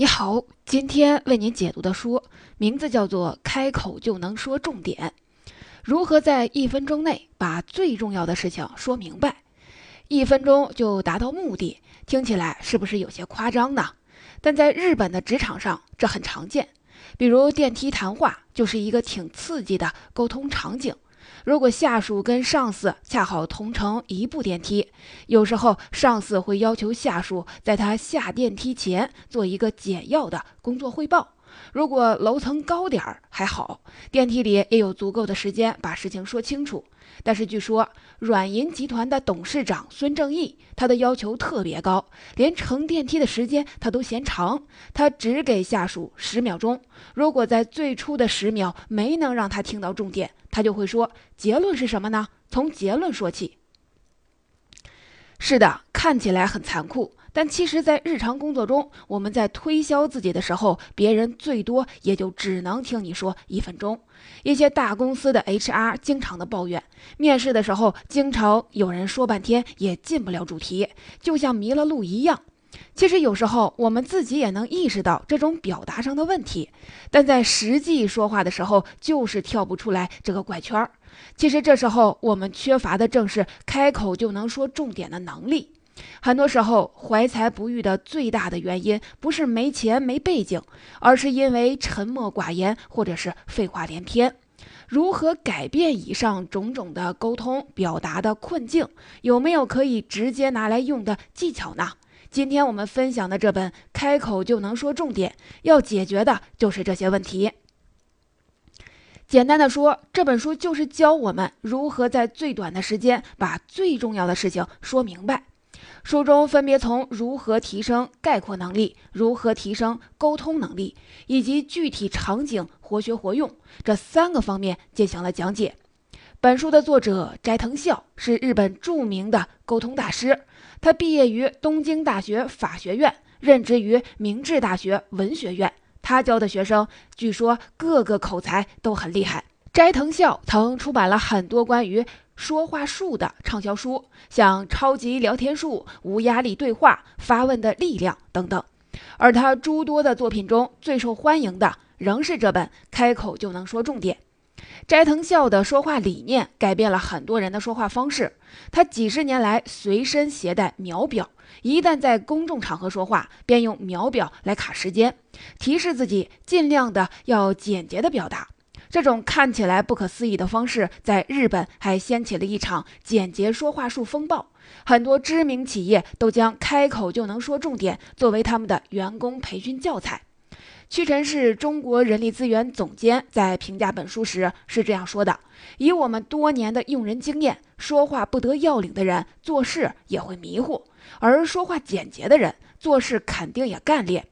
你好，今天为您解读的书名字叫做《开口就能说重点》，如何在一分钟内把最重要的事情说明白？一分钟就达到目的，听起来是不是有些夸张呢？但在日本的职场上，这很常见。比如电梯谈话，就是一个挺刺激的沟通场景。如果下属跟上司恰好同乘一部电梯，有时候上司会要求下属在他下电梯前做一个简要的工作汇报。如果楼层高点儿还好，电梯里也有足够的时间把事情说清楚。但是据说软银集团的董事长孙正义，他的要求特别高，连乘电梯的时间他都嫌长，他只给下属十秒钟。如果在最初的十秒没能让他听到重点，他就会说：“结论是什么呢？从结论说起。”是的，看起来很残酷。但其实，在日常工作中，我们在推销自己的时候，别人最多也就只能听你说一分钟。一些大公司的 HR 经常的抱怨，面试的时候经常有人说半天也进不了主题，就像迷了路一样。其实有时候我们自己也能意识到这种表达上的问题，但在实际说话的时候，就是跳不出来这个怪圈儿。其实这时候我们缺乏的正是开口就能说重点的能力。很多时候，怀才不遇的最大的原因不是没钱没背景，而是因为沉默寡言或者是废话连篇。如何改变以上种种的沟通表达的困境？有没有可以直接拿来用的技巧呢？今天我们分享的这本《开口就能说重点》，要解决的就是这些问题。简单的说，这本书就是教我们如何在最短的时间把最重要的事情说明白。书中分别从如何提升概括能力、如何提升沟通能力，以及具体场景活学活用这三个方面进行了讲解。本书的作者斋藤孝是日本著名的沟通大师，他毕业于东京大学法学院，任职于明治大学文学院。他教的学生据说个个口才都很厉害。斋藤孝曾出版了很多关于。说话术的畅销书，像《超级聊天术》《无压力对话》《发问的力量》等等。而他诸多的作品中最受欢迎的，仍是这本《开口就能说重点》。斋藤孝的说话理念改变了很多人的说话方式。他几十年来随身携带秒表，一旦在公众场合说话，便用秒表来卡时间，提示自己尽量的要简洁的表达。这种看起来不可思议的方式，在日本还掀起了一场简洁说话术风暴。很多知名企业都将开口就能说重点作为他们的员工培训教材。屈臣氏中国人力资源总监在评价本书时是这样说的：“以我们多年的用人经验，说话不得要领的人做事也会迷糊，而说话简洁的人做事肯定也干练。”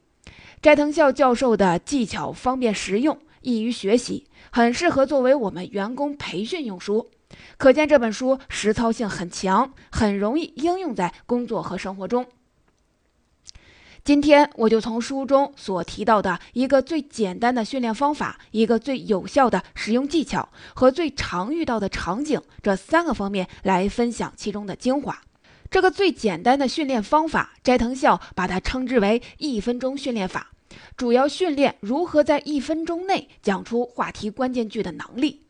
斋藤孝教授的技巧方便实用，易于学习。很适合作为我们员工培训用书，可见这本书实操性很强，很容易应用在工作和生活中。今天我就从书中所提到的一个最简单的训练方法、一个最有效的使用技巧和最常遇到的场景这三个方面来分享其中的精华。这个最简单的训练方法，斋藤孝把它称之为“一分钟训练法”。主要训练如何在一分钟内讲出话题关键句的能力。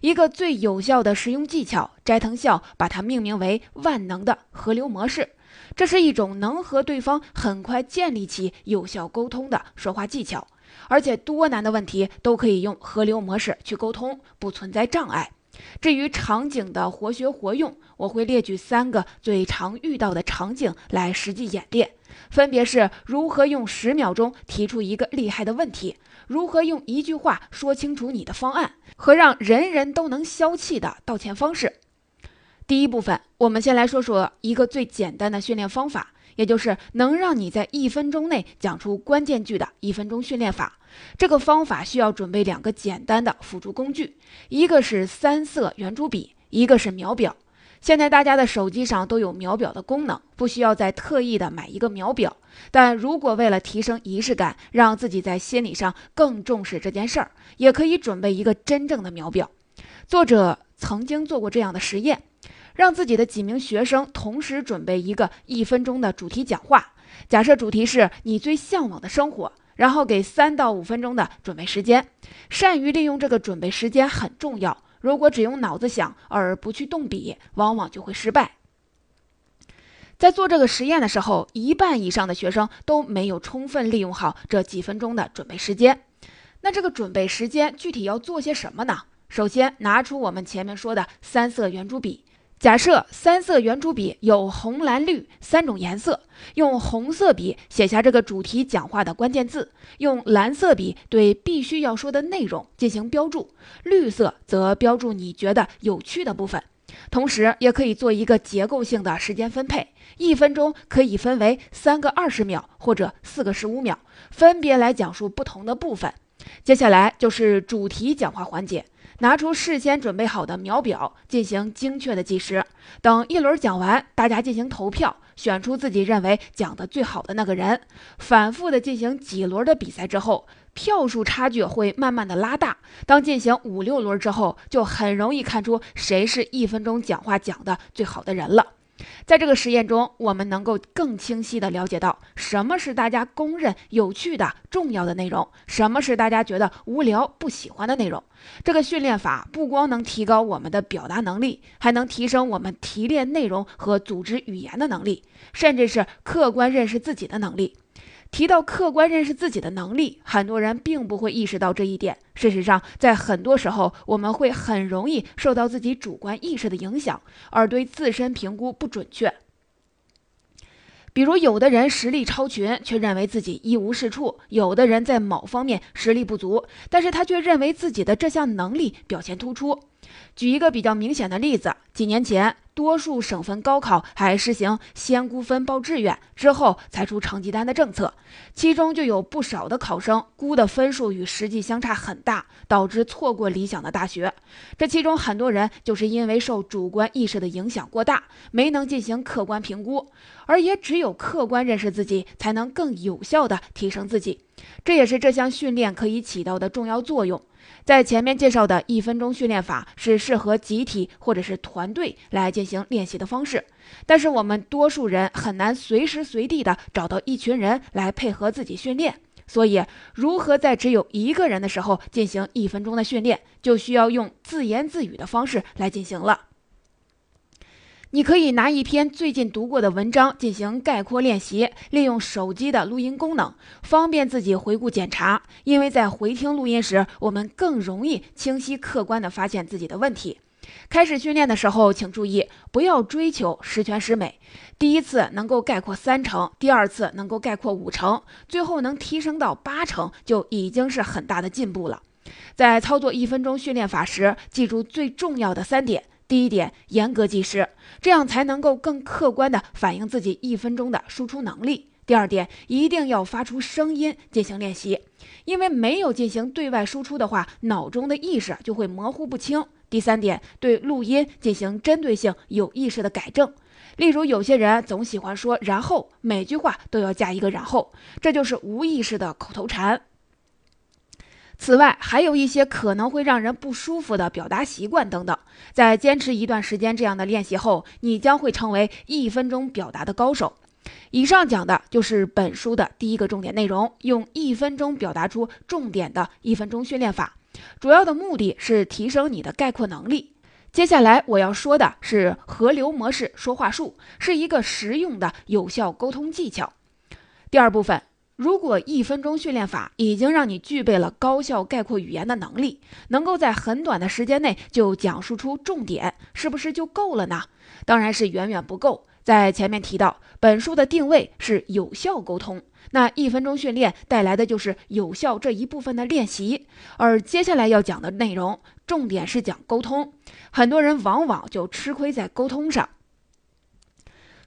一个最有效的实用技巧，斋藤孝把它命名为“万能的河流模式”。这是一种能和对方很快建立起有效沟通的说话技巧，而且多难的问题都可以用河流模式去沟通，不存在障碍。至于场景的活学活用，我会列举三个最常遇到的场景来实际演练。分别是如何用十秒钟提出一个厉害的问题，如何用一句话说清楚你的方案，和让人人都能消气的道歉方式。第一部分，我们先来说说一个最简单的训练方法，也就是能让你在一分钟内讲出关键句的一分钟训练法。这个方法需要准备两个简单的辅助工具，一个是三色圆珠笔，一个是秒表。现在大家的手机上都有秒表的功能，不需要再特意的买一个秒表。但如果为了提升仪式感，让自己在心理上更重视这件事儿，也可以准备一个真正的秒表。作者曾经做过这样的实验，让自己的几名学生同时准备一个一分钟的主题讲话。假设主题是你最向往的生活，然后给三到五分钟的准备时间。善于利用这个准备时间很重要。如果只用脑子想而不去动笔，往往就会失败。在做这个实验的时候，一半以上的学生都没有充分利用好这几分钟的准备时间。那这个准备时间具体要做些什么呢？首先，拿出我们前面说的三色圆珠笔。假设三色圆珠笔有红、蓝、绿三种颜色，用红色笔写下这个主题讲话的关键字，用蓝色笔对必须要说的内容进行标注，绿色则标注你觉得有趣的部分。同时，也可以做一个结构性的时间分配，一分钟可以分为三个二十秒或者四个十五秒，分别来讲述不同的部分。接下来就是主题讲话环节。拿出事先准备好的秒表，进行精确的计时。等一轮讲完，大家进行投票，选出自己认为讲的最好的那个人。反复的进行几轮的比赛之后，票数差距会慢慢的拉大。当进行五六轮之后，就很容易看出谁是一分钟讲话讲的最好的人了。在这个实验中，我们能够更清晰地了解到什么是大家公认有趣的、重要的内容，什么是大家觉得无聊、不喜欢的内容。这个训练法不光能提高我们的表达能力，还能提升我们提炼内容和组织语言的能力，甚至是客观认识自己的能力。提到客观认识自己的能力，很多人并不会意识到这一点。事实上，在很多时候，我们会很容易受到自己主观意识的影响，而对自身评估不准确。比如，有的人实力超群，却认为自己一无是处；有的人在某方面实力不足，但是他却认为自己的这项能力表现突出。举一个比较明显的例子，几年前。多数省份高考还实行先估分报志愿，之后才出成绩单的政策，其中就有不少的考生估的分数与实际相差很大，导致错过理想的大学。这其中很多人就是因为受主观意识的影响过大，没能进行客观评估，而也只有客观认识自己，才能更有效地提升自己。这也是这项训练可以起到的重要作用。在前面介绍的一分钟训练法是适合集体或者是团队来进行练习的方式，但是我们多数人很难随时随地的找到一群人来配合自己训练，所以如何在只有一个人的时候进行一分钟的训练，就需要用自言自语的方式来进行了。你可以拿一篇最近读过的文章进行概括练习，利用手机的录音功能，方便自己回顾检查。因为在回听录音时，我们更容易清晰客观地发现自己的问题。开始训练的时候，请注意不要追求十全十美。第一次能够概括三成，第二次能够概括五成，最后能提升到八成，就已经是很大的进步了。在操作一分钟训练法时，记住最重要的三点。第一点，严格计时，这样才能够更客观地反映自己一分钟的输出能力。第二点，一定要发出声音进行练习，因为没有进行对外输出的话，脑中的意识就会模糊不清。第三点，对录音进行针对性、有意识的改正。例如，有些人总喜欢说“然后”，每句话都要加一个“然后”，这就是无意识的口头禅。此外，还有一些可能会让人不舒服的表达习惯等等。在坚持一段时间这样的练习后，你将会成为一分钟表达的高手。以上讲的就是本书的第一个重点内容：用一分钟表达出重点的一分钟训练法。主要的目的是提升你的概括能力。接下来我要说的是河流模式说话术，是一个实用的有效沟通技巧。第二部分。如果一分钟训练法已经让你具备了高效概括语言的能力，能够在很短的时间内就讲述出重点，是不是就够了呢？当然是远远不够。在前面提到，本书的定位是有效沟通，那一分钟训练带来的就是有效这一部分的练习。而接下来要讲的内容，重点是讲沟通，很多人往往就吃亏在沟通上。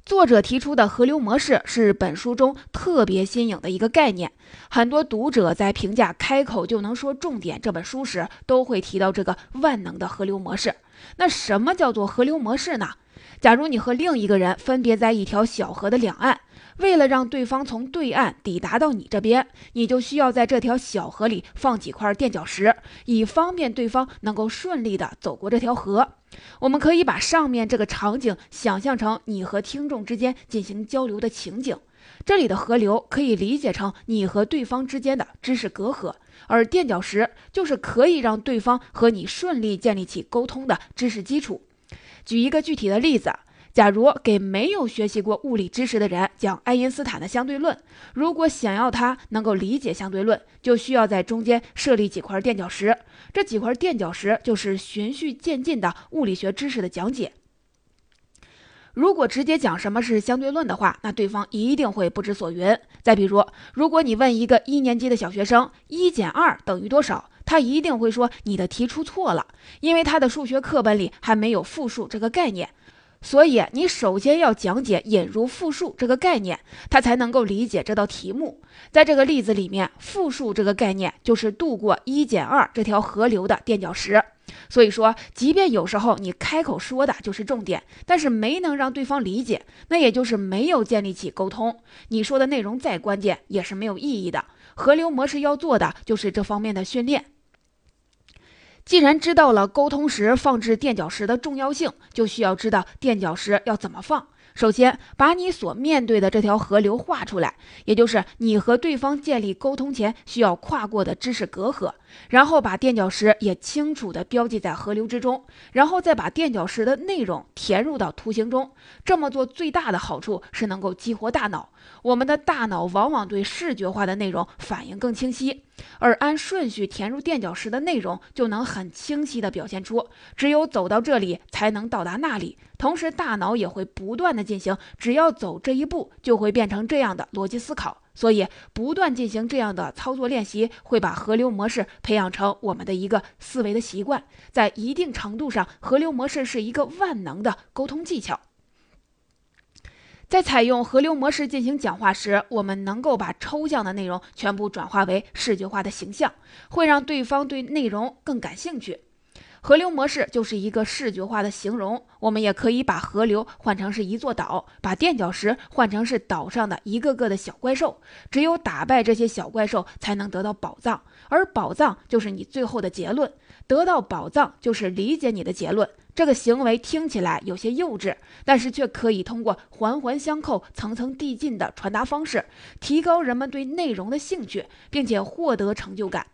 作者提出的河流模式是本书中特别新颖的一个概念。很多读者在评价《开口就能说重点》这本书时，都会提到这个万能的河流模式。那什么叫做河流模式呢？假如你和另一个人分别在一条小河的两岸。为了让对方从对岸抵达到你这边，你就需要在这条小河里放几块垫脚石，以方便对方能够顺利地走过这条河。我们可以把上面这个场景想象成你和听众之间进行交流的情景。这里的河流可以理解成你和对方之间的知识隔阂，而垫脚石就是可以让对方和你顺利建立起沟通的知识基础。举一个具体的例子。假如给没有学习过物理知识的人讲爱因斯坦的相对论，如果想要他能够理解相对论，就需要在中间设立几块垫脚石。这几块垫脚石就是循序渐进的物理学知识的讲解。如果直接讲什么是相对论的话，那对方一定会不知所云。再比如，如果你问一个一年级的小学生“一减二等于多少”，他一定会说你的题出错了，因为他的数学课本里还没有复数这个概念。所以，你首先要讲解引入复数这个概念，他才能够理解这道题目。在这个例子里面，复数这个概念就是渡过一减二这条河流的垫脚石。所以说，即便有时候你开口说的就是重点，但是没能让对方理解，那也就是没有建立起沟通。你说的内容再关键，也是没有意义的。河流模式要做的就是这方面的训练。既然知道了沟通时放置垫脚石的重要性，就需要知道垫脚石要怎么放。首先，把你所面对的这条河流画出来，也就是你和对方建立沟通前需要跨过的知识隔阂。然后把垫脚石也清楚地标记在河流之中，然后再把垫脚石的内容填入到图形中。这么做最大的好处是能够激活大脑。我们的大脑往往对视觉化的内容反应更清晰，而按顺序填入垫脚石的内容就能很清晰地表现出，只有走到这里才能到达那里。同时，大脑也会不断地进行，只要走这一步就会变成这样的逻辑思考。所以，不断进行这样的操作练习，会把河流模式培养成我们的一个思维的习惯。在一定程度上，河流模式是一个万能的沟通技巧。在采用河流模式进行讲话时，我们能够把抽象的内容全部转化为视觉化的形象，会让对方对内容更感兴趣。河流模式就是一个视觉化的形容，我们也可以把河流换成是一座岛，把垫脚石换成是岛上的一个个的小怪兽。只有打败这些小怪兽，才能得到宝藏，而宝藏就是你最后的结论。得到宝藏就是理解你的结论。这个行为听起来有些幼稚，但是却可以通过环环相扣、层层递进的传达方式，提高人们对内容的兴趣，并且获得成就感。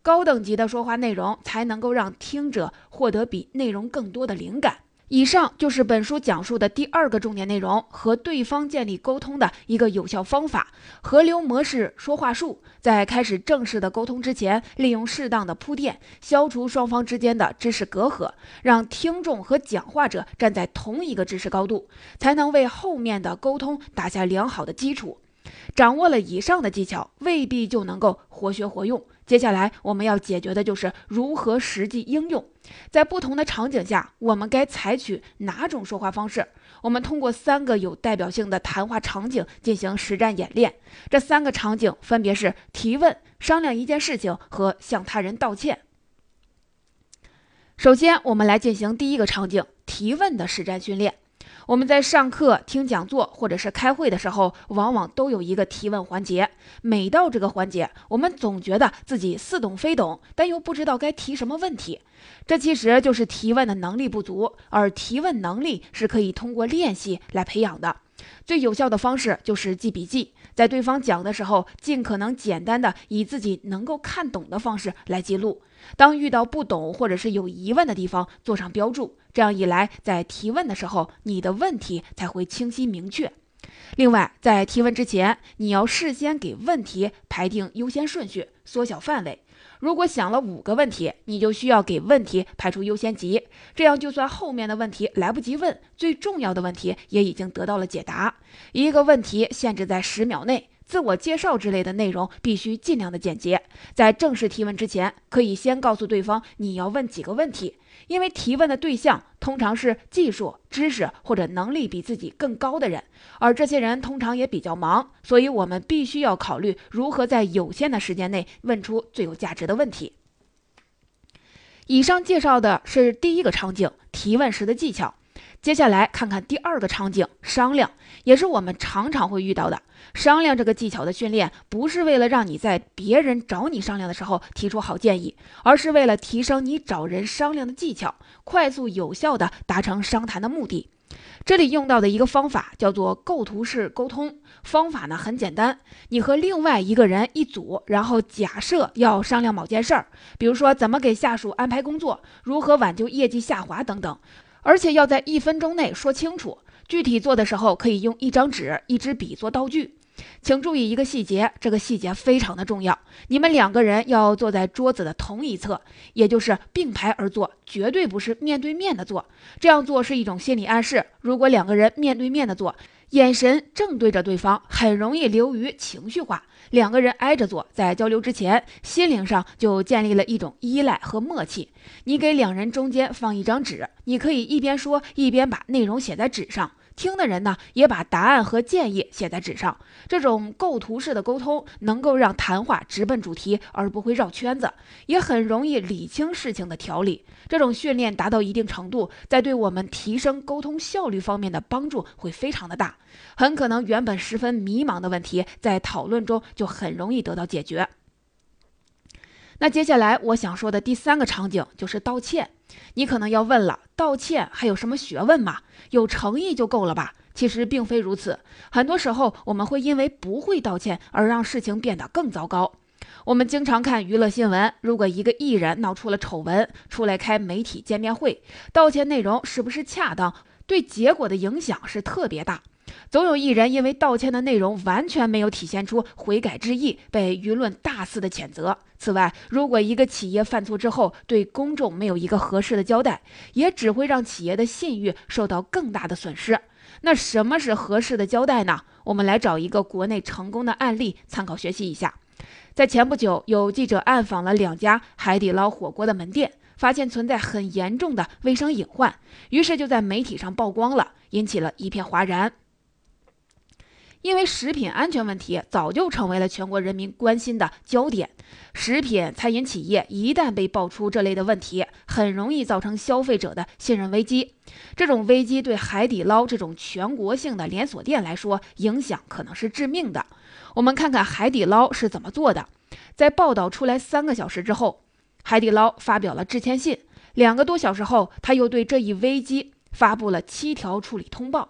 高等级的说话内容才能够让听者获得比内容更多的灵感。以上就是本书讲述的第二个重点内容：和对方建立沟通的一个有效方法——河流模式说话术。在开始正式的沟通之前，利用适当的铺垫，消除双方之间的知识隔阂，让听众和讲话者站在同一个知识高度，才能为后面的沟通打下良好的基础。掌握了以上的技巧，未必就能够活学活用。接下来我们要解决的就是如何实际应用，在不同的场景下，我们该采取哪种说话方式？我们通过三个有代表性的谈话场景进行实战演练。这三个场景分别是提问、商量一件事情和向他人道歉。首先，我们来进行第一个场景——提问的实战训练。我们在上课、听讲座或者是开会的时候，往往都有一个提问环节。每到这个环节，我们总觉得自己似懂非懂，但又不知道该提什么问题。这其实就是提问的能力不足，而提问能力是可以通过练习来培养的。最有效的方式就是记笔记，在对方讲的时候，尽可能简单的以自己能够看懂的方式来记录。当遇到不懂或者是有疑问的地方，做上标注。这样一来，在提问的时候，你的问题才会清晰明确。另外，在提问之前，你要事先给问题排定优先顺序，缩小范围。如果想了五个问题，你就需要给问题排出优先级，这样就算后面的问题来不及问，最重要的问题也已经得到了解答。一个问题限制在十秒内。自我介绍之类的内容必须尽量的简洁。在正式提问之前，可以先告诉对方你要问几个问题，因为提问的对象通常是技术、知识或者能力比自己更高的人，而这些人通常也比较忙，所以我们必须要考虑如何在有限的时间内问出最有价值的问题。以上介绍的是第一个场景，提问时的技巧。接下来看看第二个场景，商量，也是我们常常会遇到的。商量这个技巧的训练，不是为了让你在别人找你商量的时候提出好建议，而是为了提升你找人商量的技巧，快速有效的达成商谈的目的。这里用到的一个方法叫做构图式沟通。方法呢很简单，你和另外一个人一组，然后假设要商量某件事儿，比如说怎么给下属安排工作，如何挽救业绩下滑等等，而且要在一分钟内说清楚。具体做的时候可以用一张纸、一支笔做道具。请注意一个细节，这个细节非常的重要。你们两个人要坐在桌子的同一侧，也就是并排而坐，绝对不是面对面的坐。这样做是一种心理暗示。如果两个人面对面的坐，眼神正对着对方，很容易流于情绪化。两个人挨着坐，在交流之前，心灵上就建立了一种依赖和默契。你给两人中间放一张纸，你可以一边说，一边把内容写在纸上。听的人呢，也把答案和建议写在纸上。这种构图式的沟通能够让谈话直奔主题，而不会绕圈子，也很容易理清事情的条理。这种训练达到一定程度，在对我们提升沟通效率方面的帮助会非常的大。很可能原本十分迷茫的问题，在讨论中就很容易得到解决。那接下来我想说的第三个场景就是道歉。你可能要问了，道歉还有什么学问吗？有诚意就够了吧？其实并非如此。很多时候，我们会因为不会道歉而让事情变得更糟糕。我们经常看娱乐新闻，如果一个艺人闹出了丑闻，出来开媒体见面会，道歉内容是不是恰当，对结果的影响是特别大。总有一人因为道歉的内容完全没有体现出悔改之意，被舆论大肆的谴责。此外，如果一个企业犯错之后对公众没有一个合适的交代，也只会让企业的信誉受到更大的损失。那什么是合适的交代呢？我们来找一个国内成功的案例参考学习一下。在前不久，有记者暗访了两家海底捞火锅的门店，发现存在很严重的卫生隐患，于是就在媒体上曝光了，引起了一片哗然。因为食品安全问题早就成为了全国人民关心的焦点，食品餐饮企业一旦被爆出这类的问题，很容易造成消费者的信任危机。这种危机对海底捞这种全国性的连锁店来说，影响可能是致命的。我们看看海底捞是怎么做的。在报道出来三个小时之后，海底捞发表了致歉信。两个多小时后，他又对这一危机发布了七条处理通报。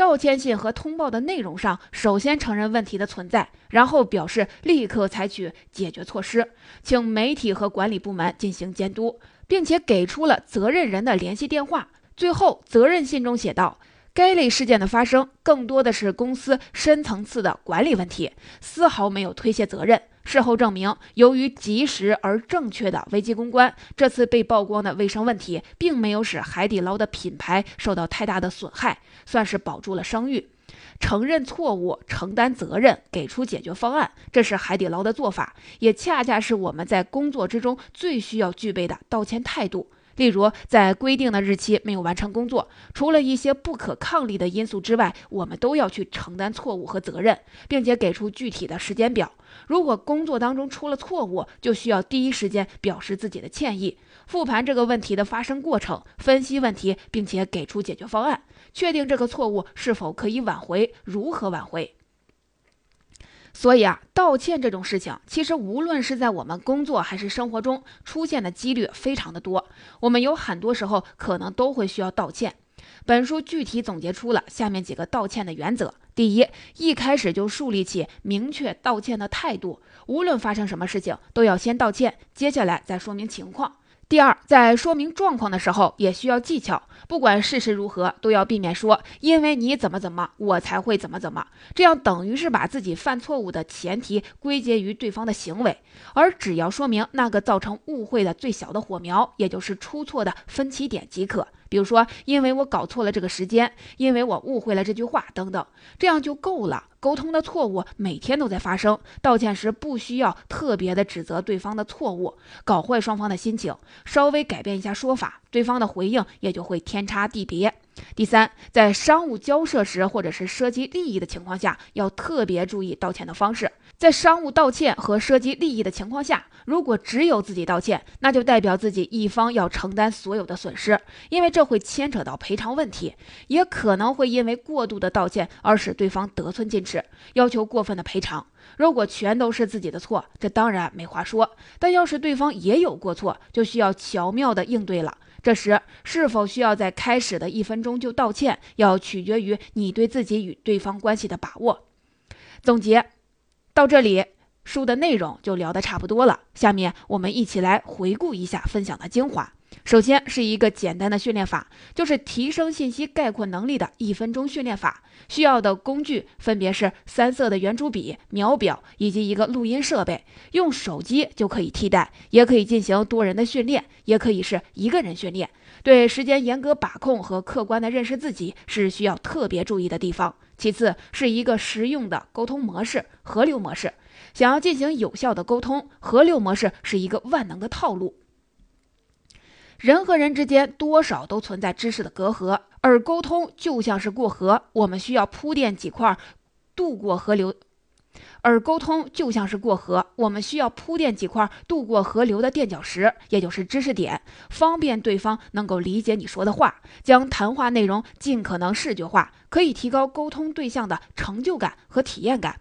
道歉信和通报的内容上，首先承认问题的存在，然后表示立刻采取解决措施，请媒体和管理部门进行监督，并且给出了责任人的联系电话。最后，责任信中写道。该类事件的发生，更多的是公司深层次的管理问题，丝毫没有推卸责任。事后证明，由于及时而正确的危机公关，这次被曝光的卫生问题，并没有使海底捞的品牌受到太大的损害，算是保住了声誉。承认错误，承担责任，给出解决方案，这是海底捞的做法，也恰恰是我们在工作之中最需要具备的道歉态度。例如，在规定的日期没有完成工作，除了一些不可抗力的因素之外，我们都要去承担错误和责任，并且给出具体的时间表。如果工作当中出了错误，就需要第一时间表示自己的歉意，复盘这个问题的发生过程，分析问题，并且给出解决方案，确定这个错误是否可以挽回，如何挽回。所以啊，道歉这种事情，其实无论是在我们工作还是生活中出现的几率非常的多。我们有很多时候可能都会需要道歉。本书具体总结出了下面几个道歉的原则：第一，一开始就树立起明确道歉的态度，无论发生什么事情，都要先道歉，接下来再说明情况。第二，在说明状况的时候也需要技巧，不管事实如何，都要避免说“因为你怎么怎么，我才会怎么怎么”，这样等于是把自己犯错误的前提归结于对方的行为，而只要说明那个造成误会的最小的火苗，也就是出错的分歧点即可。比如说，因为我搞错了这个时间，因为我误会了这句话等等，这样就够了。沟通的错误每天都在发生，道歉时不需要特别的指责对方的错误，搞坏双方的心情，稍微改变一下说法，对方的回应也就会天差地别。第三，在商务交涉时或者是涉及利益的情况下，要特别注意道歉的方式。在商务道歉和涉及利益的情况下，如果只有自己道歉，那就代表自己一方要承担所有的损失，因为这会牵扯到赔偿问题，也可能会因为过度的道歉而使对方得寸进尺，要求过分的赔偿。如果全都是自己的错，这当然没话说；但要是对方也有过错，就需要巧妙的应对了。这时是否需要在开始的一分钟就道歉，要取决于你对自己与对方关系的把握。总结到这里，书的内容就聊得差不多了。下面我们一起来回顾一下分享的精华。首先是一个简单的训练法，就是提升信息概括能力的一分钟训练法。需要的工具分别是三色的圆珠笔、秒表以及一个录音设备。用手机就可以替代，也可以进行多人的训练，也可以是一个人训练。对时间严格把控和客观的认识自己是需要特别注意的地方。其次是一个实用的沟通模式——河流模式。想要进行有效的沟通，河流模式是一个万能的套路。人和人之间多少都存在知识的隔阂，而沟通就像是过河，我们需要铺垫几块渡过河流。而沟通就像是过河，我们需要铺垫几块渡过河流的垫脚石，也就是知识点，方便对方能够理解你说的话。将谈话内容尽可能视觉化，可以提高沟通对象的成就感和体验感。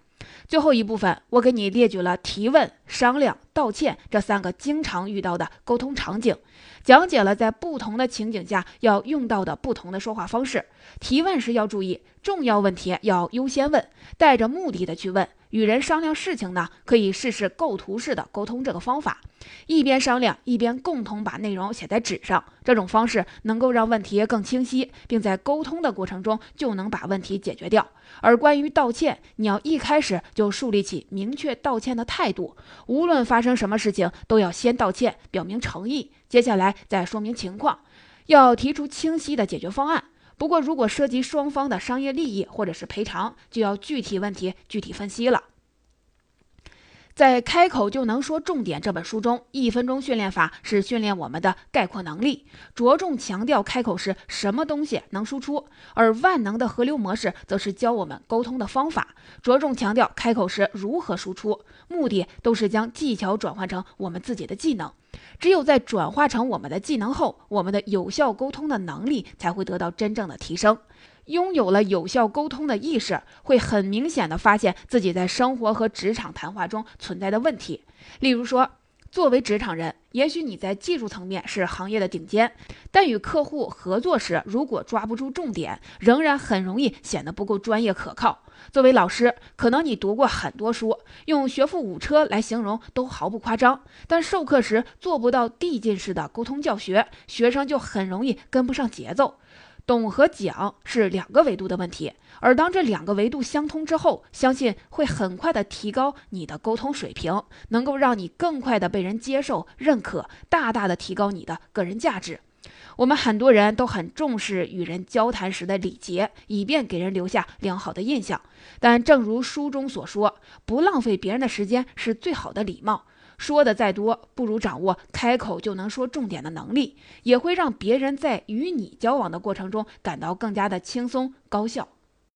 最后一部分，我给你列举了提问、商量、道歉这三个经常遇到的沟通场景，讲解了在不同的情景下要用到的不同的说话方式。提问时要注意，重要问题要优先问，带着目的的去问。与人商量事情呢，可以试试构图式的沟通这个方法，一边商量一边共同把内容写在纸上。这种方式能够让问题更清晰，并在沟通的过程中就能把问题解决掉。而关于道歉，你要一开始就树立起明确道歉的态度，无论发生什么事情，都要先道歉，表明诚意，接下来再说明情况，要提出清晰的解决方案。不过，如果涉及双方的商业利益或者是赔偿，就要具体问题具体分析了。在《开口就能说重点》这本书中，一分钟训练法是训练我们的概括能力，着重强调开口时什么东西能输出；而万能的河流模式则是教我们沟通的方法，着重强调开口时如何输出，目的都是将技巧转换成我们自己的技能。只有在转化成我们的技能后，我们的有效沟通的能力才会得到真正的提升。拥有了有效沟通的意识，会很明显的发现自己在生活和职场谈话中存在的问题。例如说，作为职场人，也许你在技术层面是行业的顶尖，但与客户合作时，如果抓不住重点，仍然很容易显得不够专业可靠。作为老师，可能你读过很多书，用学富五车来形容都毫不夸张，但授课时做不到递进式的沟通教学，学生就很容易跟不上节奏。懂和讲是两个维度的问题，而当这两个维度相通之后，相信会很快的提高你的沟通水平，能够让你更快的被人接受、认可，大大的提高你的个人价值。我们很多人都很重视与人交谈时的礼节，以便给人留下良好的印象。但正如书中所说，不浪费别人的时间是最好的礼貌。说的再多，不如掌握开口就能说重点的能力，也会让别人在与你交往的过程中感到更加的轻松高效。